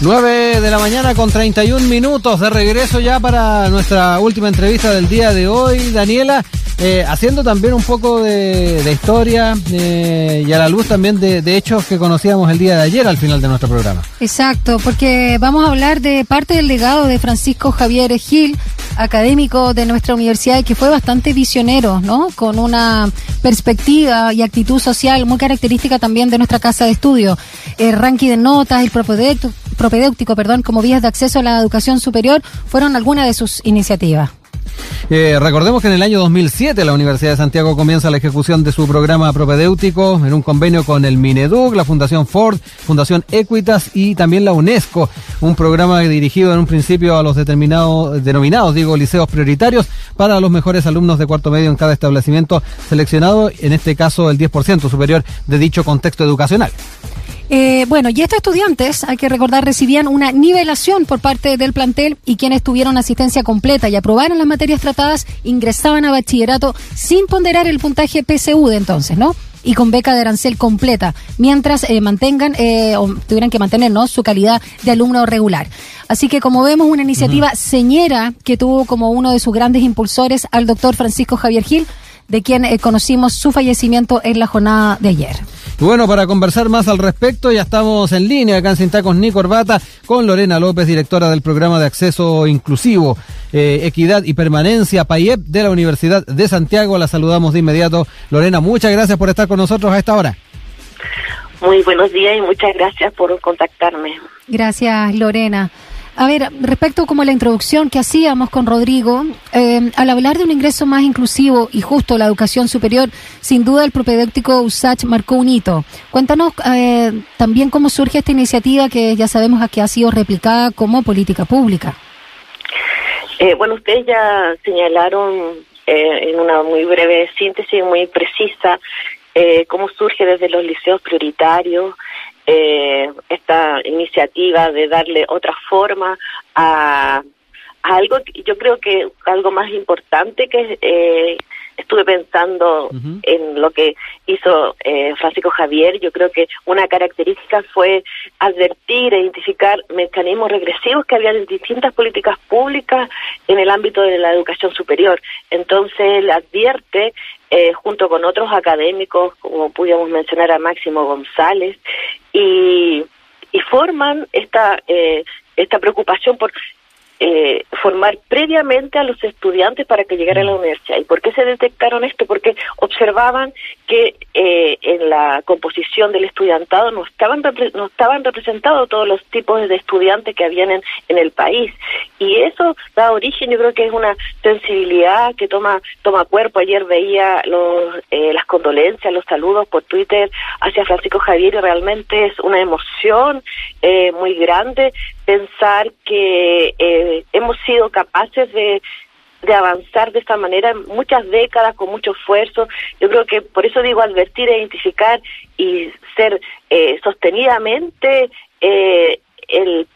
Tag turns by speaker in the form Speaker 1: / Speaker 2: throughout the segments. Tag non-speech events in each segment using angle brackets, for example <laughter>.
Speaker 1: 9 de la mañana con 31 minutos de regreso ya para nuestra última entrevista del día de hoy, Daniela, eh, haciendo también un poco de, historia eh, y a la luz también de, de, hechos que conocíamos el día de ayer al final de nuestro programa.
Speaker 2: Exacto, porque vamos a hablar de parte del legado de Francisco Javier Gil, académico de nuestra universidad y que fue bastante visionero, ¿no? Con una perspectiva y actitud social muy característica también de nuestra casa de estudio. El ranking de notas, el propedéutico, perdón, como vías de acceso a la educación superior fueron algunas de sus iniciativas.
Speaker 1: Eh, recordemos que en el año 2007 la Universidad de Santiago comienza la ejecución de su programa propedéutico en un convenio con el Mineduc, la Fundación Ford, Fundación Equitas y también la UNESCO, un programa dirigido en un principio a los determinados, denominados, digo, liceos prioritarios para los mejores alumnos de cuarto medio en cada establecimiento seleccionado, en este caso el 10% superior de dicho contexto educacional.
Speaker 2: Eh, bueno, y estos estudiantes, hay que recordar, recibían una nivelación por parte del plantel y quienes tuvieron asistencia completa y aprobaron las materias tratadas ingresaban a bachillerato sin ponderar el puntaje PSU de entonces, ¿no? y con beca de arancel completa, mientras eh, mantengan eh, o tuvieran que mantener ¿no? su calidad de alumno regular. Así que como vemos, una iniciativa señera que tuvo como uno de sus grandes impulsores al doctor Francisco Javier Gil, de quien conocimos su fallecimiento en la jornada de ayer.
Speaker 1: Y bueno, para conversar más al respecto, ya estamos en línea acá en Sin Tacos ni Corbata con Lorena López, directora del programa de acceso inclusivo, eh, equidad y permanencia PAIEP de la Universidad de Santiago. La saludamos de inmediato. Lorena, muchas gracias por estar con nosotros a esta hora.
Speaker 3: Muy buenos días y muchas gracias por contactarme.
Speaker 2: Gracias, Lorena. A ver, respecto como la introducción que hacíamos con Rodrigo, eh, al hablar de un ingreso más inclusivo y justo a la educación superior, sin duda el propedéutico USACH marcó un hito. Cuéntanos eh, también cómo surge esta iniciativa que ya sabemos que ha sido replicada como política pública.
Speaker 3: Eh, bueno, ustedes ya señalaron en una muy breve síntesis, muy precisa, cómo surge desde los liceos prioritarios, eh, esta iniciativa de darle otra forma a, algo, yo creo que algo más importante que eh, estuve pensando en lo que hizo eh, Francisco Javier, yo creo que una característica fue advertir e identificar mecanismos regresivos que había en distintas políticas públicas en el ámbito de la educación superior. Entonces él advierte eh, junto con otros académicos, como pudiéramos mencionar a Máximo González, y, y forman esta, eh, esta preocupación por eh, formar previamente a los estudiantes para que llegaran a la universidad. ¿Y por qué se detectaron esto? Porque observaban que eh, en la composición del estudiantado no estaban no estaban representados todos los tipos de estudiantes que habían en, el país. Y eso da origen yo creo que es una sensibilidad que toma toma cuerpo. Ayer veía los, eh, las condolencias los saludos por Twitter hacia Francisco Javier y realmente es una emoción eh, muy grande pensar que eh, hemos sido capaces de, de avanzar de esta manera muchas décadas con mucho esfuerzo. Yo creo que por eso digo advertir, identificar y ser eh, sostenidamente eh, el,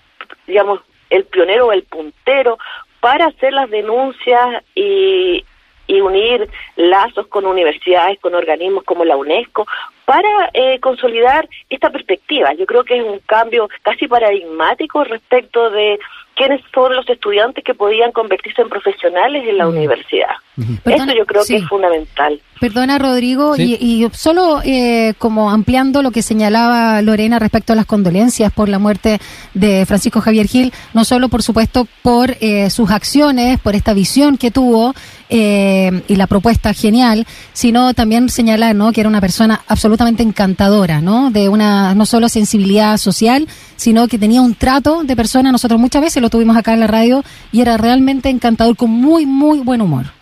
Speaker 3: digamos, el pionero o el puntero para hacer las denuncias y, y unir lazos con universidades, con organismos como la UNESCO, para eh, consolidar esta perspectiva. Yo creo que es un cambio casi paradigmático respecto de quiénes son los estudiantes que podían convertirse en profesionales en la universidad. Eso yo creo que es fundamental.
Speaker 2: Perdona, Rodrigo, y, solo eh, como ampliando lo que señalaba Lorena respecto a las condolencias por la muerte de Francisco Javier Gil, no solo, por supuesto, por eh, sus acciones, por esta visión que tuvo eh, y la propuesta genial, sino también señalar ¿no? que era una persona absolutamente encantadora, ¿no? de una no solo sensibilidad social, sino que tenía un trato de persona. Nosotros muchas veces lo tuvimos acá en la radio y era realmente encantador, con muy, muy buen humor.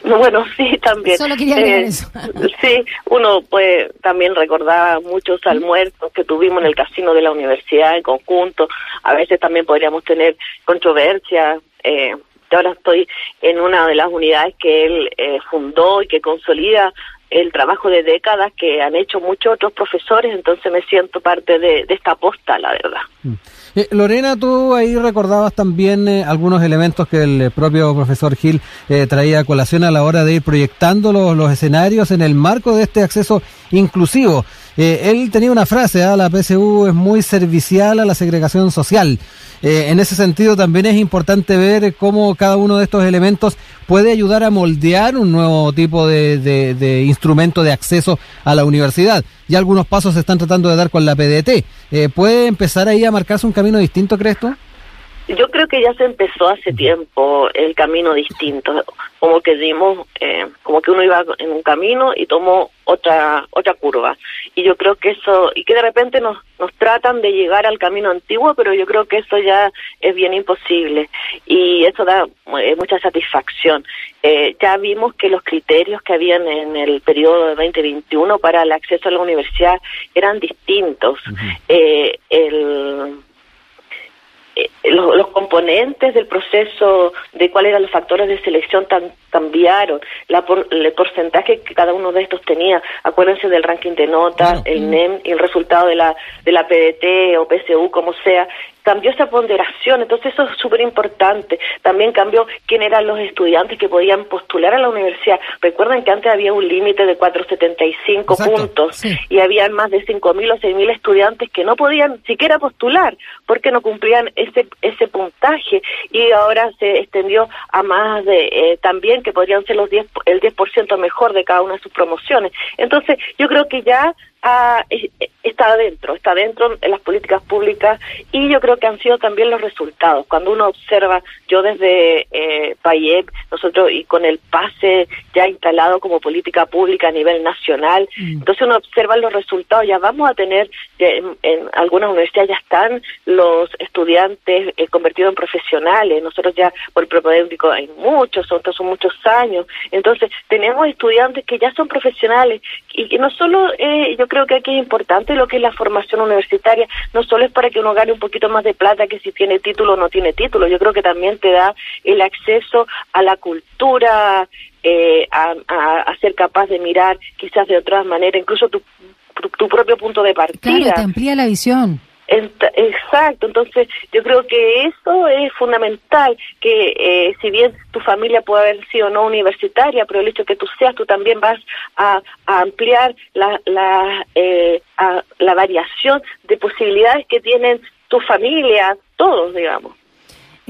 Speaker 2: <laughs>
Speaker 3: Bueno, sí, también.
Speaker 2: Solo quería eh, eso. <laughs>
Speaker 3: sí, uno pues también recordaba muchos almuerzos que tuvimos en el casino de la universidad en conjunto. A veces también podríamos tener controversias. Eh, yo ahora estoy en una de las unidades que él eh, fundó y que consolida el trabajo de décadas que han hecho muchos otros profesores, entonces me siento parte de, de esta posta, la verdad. Mm.
Speaker 1: Eh, Lorena, tú ahí recordabas también eh, algunos elementos que el eh, propio profesor Gil traía a colación a la hora de ir proyectando los, escenarios en el marco de este acceso inclusivo. Eh, él tenía una frase, ¿ah? la PSU es muy servicial a la segregación social. Eh, en ese sentido también es importante ver cómo cada uno de estos elementos puede ayudar a moldear un nuevo tipo de, de, instrumento de acceso a la universidad. Ya algunos pasos se están tratando de dar con la PDT. Eh, ¿Puede empezar ahí a marcarse un camino distinto, crees tú?
Speaker 3: Yo creo que ya se empezó hace tiempo el camino distinto, como que dimos, eh, como que uno iba en un camino y tomó otra otra curva. Y yo creo que eso, y que de repente nos, nos tratan de llegar al camino antiguo, pero yo creo que eso ya es bien imposible. Y eso da eh, mucha satisfacción. Eh, ya vimos que los criterios que habían en el periodo de 2021 para el acceso a la universidad eran distintos. eh, el eh, los, los, componentes del proceso de cuáles eran los factores de selección tan, cambiaron, la el porcentaje que cada uno de estos tenía, acuérdense del ranking de notas, el NEM y el resultado de la, de la PDT o PSU, como sea, cambió esa ponderación, entonces eso es súper importante. También cambió quién eran los estudiantes que podían postular a la universidad. Recuerden que antes había un límite de 475 puntos y habían más de 5.000 o 6.000 estudiantes que no podían siquiera postular porque no cumplían ese, ese puntaje y ahora se extendió a más de eh, también que podrían ser los 10, el 10% mejor de cada una de sus promociones. Entonces, yo creo que ya ha, está adentro, está dentro en las políticas públicas y yo creo que han sido también los resultados. Cuando uno observa, yo desde eh, Payep, nosotros y con el pase ya instalado como política pública a nivel nacional, mm. entonces uno observa los resultados, ya vamos a tener, en, algunas universidades ya están los estudiantes eh, convertidos en profesionales, nosotros ya por el propedéutico hay muchos, son, son muchos años, entonces tenemos estudiantes que ya son profesionales y que no solo, eh, yo creo que aquí es importante lo que es la formación universitaria, no solo es para que uno gane un poquito más de plata que si tiene título o no tiene título, yo creo que también te da el acceso a la cultura, eh, a, a, ser capaz de mirar quizás de otra manera, incluso tu, tu, propio punto de partida.
Speaker 2: Claro, te amplía la visión.
Speaker 3: Exacto, entonces yo creo que eso es fundamental, que eh, si bien tu familia puede haber sido no universitaria, pero el hecho que tú seas, tú también vas a, ampliar la, la, eh, la variación de posibilidades que tienen tu familia, todos, digamos.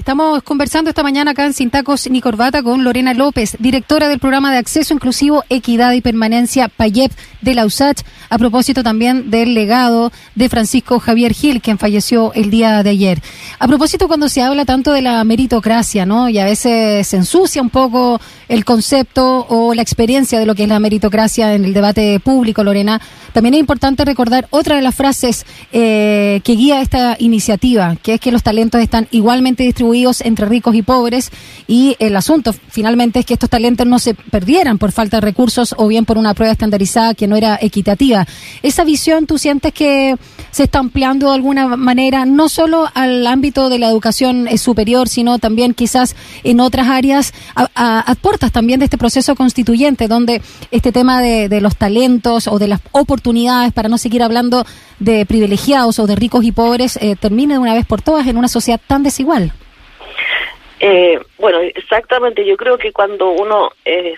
Speaker 2: Estamos conversando esta mañana acá en Sin Tacos ni Corbata con Lorena López, directora del programa de acceso inclusivo, equidad y permanencia PAYEP de la USACH, a propósito también del legado de Francisco Javier Gil, quien falleció el día de ayer. A propósito, cuando se habla tanto de la meritocracia, ¿no? Y a veces se ensucia un poco el concepto o la experiencia de lo que es la meritocracia en el debate público, Lorena, también es importante recordar otra de las frases eh, que guía esta iniciativa, que es que los talentos están igualmente distribuidos entre ricos y pobres y el asunto finalmente es que estos talentos no se perdieran por falta de recursos o bien por una prueba estandarizada que no era equitativa. Esa visión tú sientes que se está ampliando de alguna manera no solo al ámbito de la educación eh, superior, sino también quizás en otras áreas, aportas también de este proceso constituyente donde este tema de, de los talentos o de las oportunidades, para no seguir hablando de privilegiados o de ricos y pobres, eh, termine de una vez por todas en una sociedad tan desigual.
Speaker 3: Eh, bueno, exactamente. Yo creo que cuando uno eh,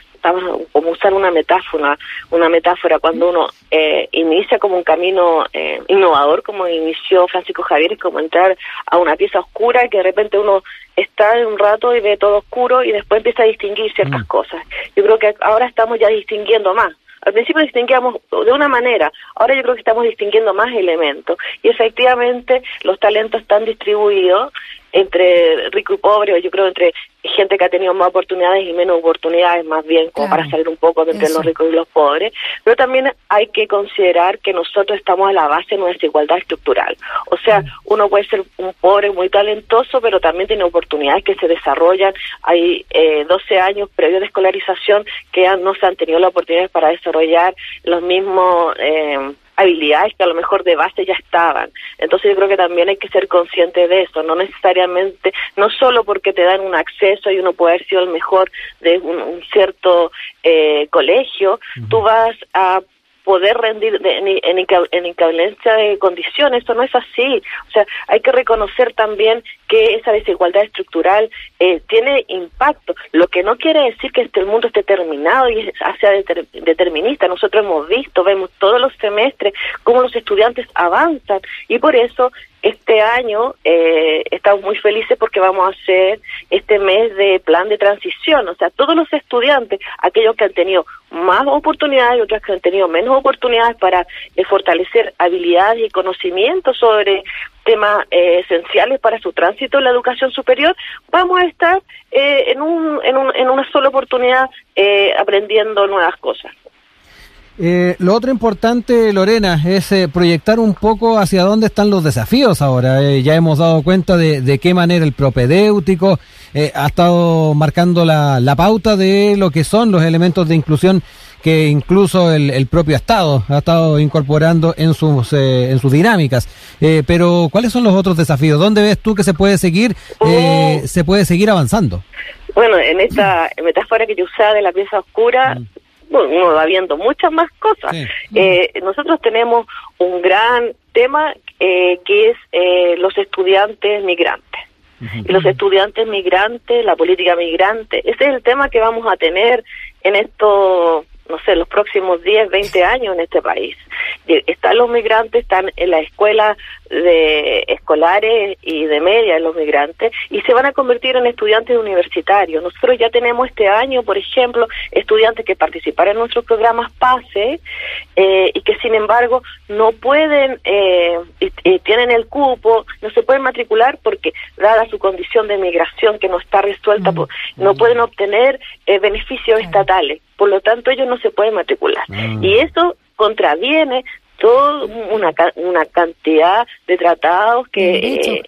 Speaker 3: como usar una metáfora, una metáfora cuando uno eh, inicia como un camino eh, innovador, como inició Francisco Javier, es como entrar a una pieza oscura que de repente uno está un rato y ve todo oscuro y después empieza a distinguir ciertas mm. cosas. Yo creo que ahora estamos ya distinguiendo más. Al principio distinguíamos de una manera, ahora yo creo que estamos distinguiendo más elementos y efectivamente los talentos están distribuidos entre rico y pobre, o yo creo entre gente que ha tenido más oportunidades y menos oportunidades, más bien como para salir un poco de entre los ricos y los pobres, pero también hay que considerar que nosotros estamos a la base de nuestra igualdad estructural. O sea, uno puede ser un pobre muy talentoso, pero también tiene oportunidades que se desarrollan. Hay eh, 12 años previo de escolarización que no se han tenido la oportunidad para desarrollar los mismos... Eh, habilidades que a lo mejor de base ya estaban. Entonces yo creo que también hay que ser consciente de eso, no necesariamente, no solo porque te dan un acceso y uno puede haber sido el mejor de un, cierto eh, colegio, tú vas a poder rendir en, en, de condiciones. Eso no es así. O sea, hay que reconocer también que esa desigualdad estructural eh, tiene impacto, lo que no quiere decir que este, el mundo esté terminado y sea determinista. Nosotros hemos visto, vemos todos los semestres cómo los estudiantes avanzan y por eso este año eh, estamos muy felices porque vamos a hacer este mes de plan de transición, o sea, todos los estudiantes, aquellos que han tenido más oportunidades y otros que han tenido menos oportunidades para eh, fortalecer habilidades y conocimientos sobre temas eh, esenciales para su tránsito en la educación superior, vamos a estar en, un, en, un, en una sola oportunidad aprendiendo nuevas cosas.
Speaker 1: Eh, lo otro importante, Lorena, es eh, proyectar un poco hacia dónde están los desafíos ahora. Eh, ya hemos dado cuenta de, de, qué manera el propedéutico eh, ha estado marcando la, la, pauta de lo que son los elementos de inclusión que incluso el, el propio Estado ha estado incorporando en sus, en sus dinámicas. pero, ¿cuáles son los otros desafíos? ¿Dónde ves tú que se puede seguir, se puede seguir avanzando?
Speaker 3: Bueno, en esta metáfora que yo usaba de la pieza oscura, mm uno va viendo muchas más cosas. Eh, nosotros tenemos un gran tema eh, que es eh, los estudiantes migrantes. Y los estudiantes migrantes, la política migrante, ese es el tema que vamos a tener en estos no sé, los próximos 10, 20 años en este país. Están los migrantes, están en la escuela de escolares y de media los migrantes y se van a convertir en estudiantes universitarios. Nosotros ya tenemos este año, por ejemplo, estudiantes que participaron en nuestros programas PASE eh, y que sin embargo no pueden, eh, tienen el cupo, no se pueden matricular porque dada su condición de migración que no está resuelta, mm. no pueden obtener eh, beneficios estatales. Por lo tanto, ellos no se pueden matricular. Ah. Y eso contraviene toda una, una cantidad de tratados que eh,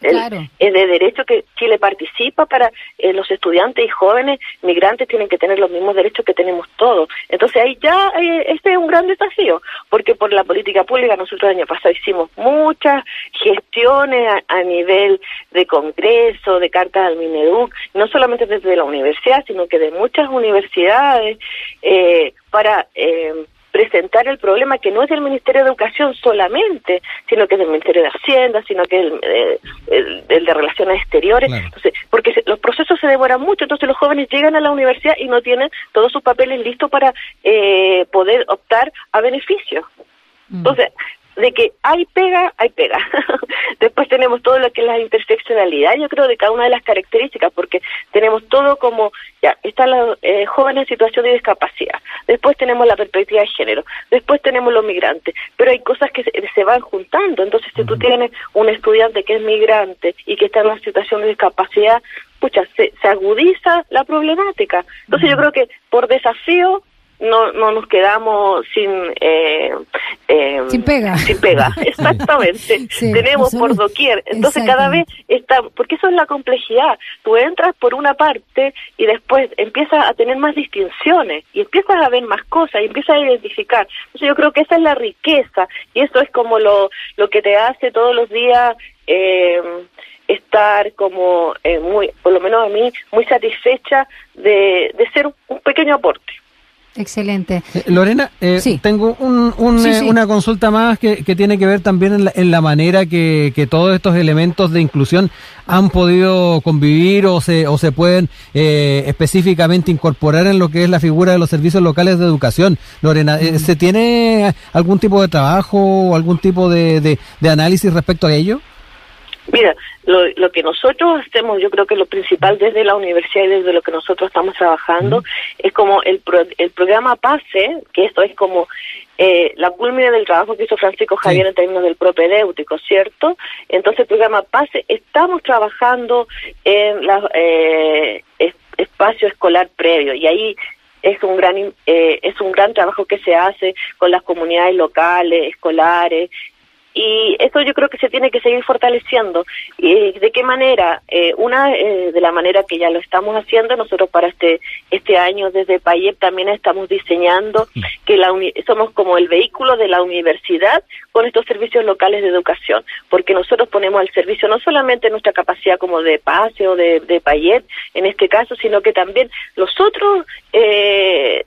Speaker 3: es de derecho que Chile participa para eh, los estudiantes y jóvenes migrantes tienen que tener los mismos derechos que tenemos todos. Entonces ahí ya eh, este es un gran desafío, porque por la política pública nosotros el año pasado hicimos muchas gestiones a, nivel de congreso, de cartas al Mineduc, no solamente desde la universidad, sino que de muchas universidades para presentar el problema que no es del Ministerio de Educación solamente, sino que es del Ministerio de Hacienda, sino que es el, eh, de Relaciones Exteriores, entonces, porque los procesos se demoran mucho, entonces los jóvenes llegan a la universidad y no tienen todos sus papeles listos para eh, poder optar a beneficios. Mm. De que hay pega, hay pega. <laughs> Después tenemos todo lo que es la interseccionalidad, yo creo, de cada una de las características, porque tenemos todo como, ya, están los eh, jóvenes en situación de discapacidad, después tenemos la perspectiva de género, después tenemos los migrantes, pero hay cosas que se, van juntando, entonces si tú tienes un estudiante que es migrante y que está en una situación de discapacidad, pucha, se, se agudiza la problemática. Entonces yo creo que por desafío no, no nos quedamos sin
Speaker 2: eh, eh, sin pega.
Speaker 3: sin pega <laughs> exactamente. Tenemos por doquier. Entonces cada vez está porque eso es la complejidad. Tú entras por una parte y después empiezas a tener más distinciones y empiezas a ver más cosas y empiezas a identificar. Entonces yo creo que esa es la riqueza y eso es como lo lo que te hace todos los días eh, estar como eh, muy, por lo menos a mí, muy satisfecha de, de ser un pequeño aporte.
Speaker 2: Excelente.
Speaker 1: Eh, Lorena, eh, tengo eh, una consulta más que, tiene que ver también en la, manera que, todos estos elementos de inclusión han podido convivir o se, o se pueden específicamente incorporar en lo que es la figura de los servicios locales de educación. Lorena, ¿se tiene algún tipo de trabajo o algún tipo de análisis respecto a ello?
Speaker 3: Mira, lo, lo, que nosotros hacemos, yo creo que lo principal desde la universidad y desde lo que nosotros estamos trabajando es como el, el programa PASE, que esto es como eh, la culmina del trabajo que hizo Francisco Javier en términos del propedéutico, ¿cierto? Entonces el programa PASE, estamos trabajando en la, eh, espacio escolar previo y ahí es un gran eh, es un gran trabajo que se hace con las comunidades locales, escolares, y eso yo creo que se tiene que seguir fortaleciendo. ¿Y de qué manera? Eh, una, eh, de la manera que ya lo estamos haciendo, nosotros para este este año desde Payep también estamos diseñando mm. que la somos como el vehículo de la universidad con estos servicios locales de educación, porque nosotros ponemos al servicio no solamente nuestra capacidad como de PASE o de, de Payet en este caso, sino que también los otros... Eh,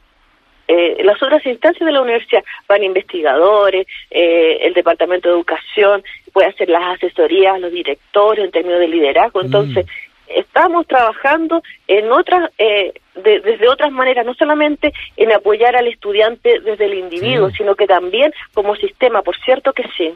Speaker 3: eh, las otras instancias de la universidad van investigadores, eh, el departamento de educación, puede hacer las asesorías, los directores en términos de liderazgo. Entonces, mm. estamos trabajando en otras, eh, desde otras maneras, no solamente en apoyar al estudiante desde el individuo, sino que también como sistema, por cierto que sí.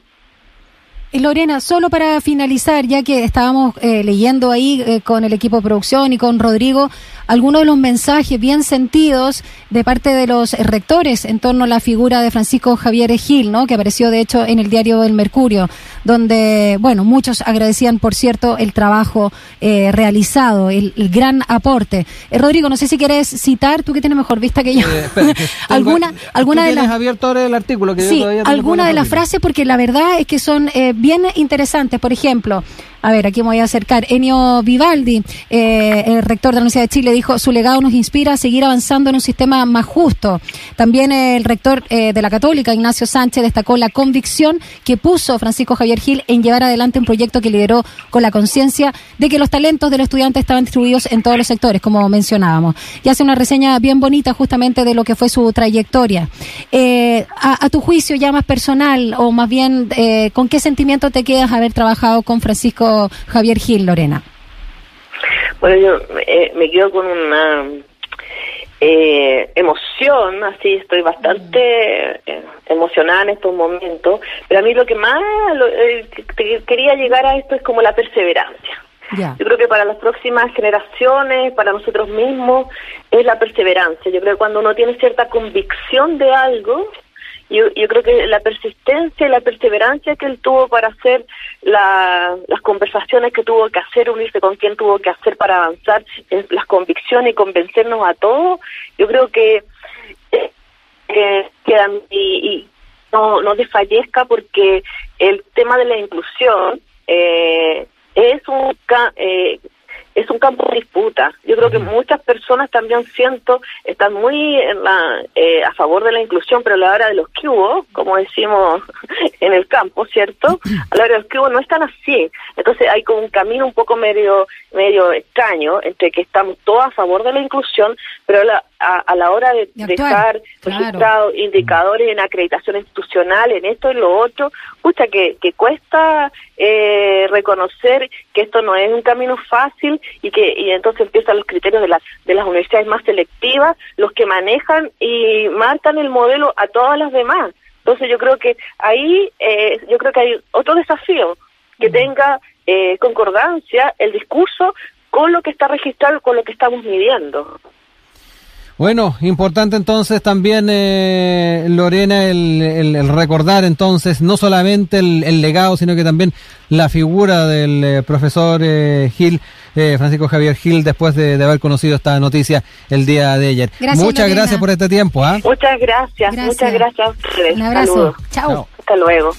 Speaker 2: Y Lorena, solo para finalizar, ya que estábamos eh, leyendo ahí eh, con el equipo de producción y con Rodrigo, algunos de los mensajes bien sentidos de parte de los rectores en torno a la figura de Francisco Javier Gil, ¿no? que apareció de hecho en el diario El Mercurio, donde, bueno, muchos agradecían, por cierto, el trabajo eh, realizado, el, gran aporte. Rodrigo, no sé si quieres citar, tú que tienes mejor vista que yo, <laughs> alguna, alguna de las...
Speaker 1: abierto el artículo que
Speaker 2: sí, alguna de las frases, porque la verdad es que son bien interesantes. Por ejemplo, a ver, aquí me voy a acercar. Enio Vivaldi, eh, el rector de la Universidad de Chile, dijo, su legado nos inspira a seguir avanzando en un sistema más justo. También el rector eh, de la Católica, Ignacio Sánchez, destacó la convicción que puso Francisco Javier Gil en llevar adelante un proyecto que lideró con la conciencia de que los talentos de los estudiantes estaban distribuidos en todos los sectores, como mencionábamos. Y hace una reseña bien bonita justamente de lo que fue su trayectoria. Eh, a, tu juicio ya más personal, o más bien, ¿con qué sentimiento te quedas haber trabajado con Francisco Javier Gil, Lorena?
Speaker 3: Bueno, yo eh, me quedo con una eh, emoción, así estoy bastante eh, emocionada en estos momentos, pero a mí lo que más quería llegar a esto es como la perseverancia. Yo creo que para las próximas generaciones, para nosotros mismos, es la perseverancia. Yo creo que cuando uno tiene cierta convicción de algo, yo, yo creo que la persistencia y la perseverancia que él tuvo para hacer las qué que tuvo que hacer, unirse con quien tuvo que hacer para avanzar, en las convicciones y convencernos a todos, yo creo que, eh, y, no, no desfallezca porque el tema de la inclusión eh, es un eh, es un campo de disputa. Yo creo que muchas personas también siento están muy en la, eh, a favor de la inclusión, pero a la hora de los cubos, como decimos <laughs> en el campo, ¿cierto? A la hora de los cubos no están así. Entonces hay como un camino un poco medio medio extraño entre que estamos todos a favor de la inclusión, pero la, a, la hora de, dejar registrados indicadores en acreditación institucional, en esto y lo otro, escucha que, que cuesta eh, reconocer que esto no es un camino fácil y que y entonces empiezan los criterios de las de las universidades más selectivas, los que manejan y marcan el modelo a todas las demás. Entonces yo creo que ahí eh, yo creo que hay otro desafío que tenga eh, concordancia el discurso con lo que está registrado, con lo que estamos midiendo.
Speaker 1: Bueno, importante entonces también, eh, Lorena, el, recordar entonces no solamente el, legado, sino que también la figura del eh, profesor eh, Gil, Francisco Javier Gil, después de, haber conocido esta noticia el día de ayer. muchas gracias por este tiempo.
Speaker 3: ¿ah? Muchas gracias, muchas gracias a ustedes.
Speaker 2: Un abrazo. Chao.
Speaker 3: Hasta luego.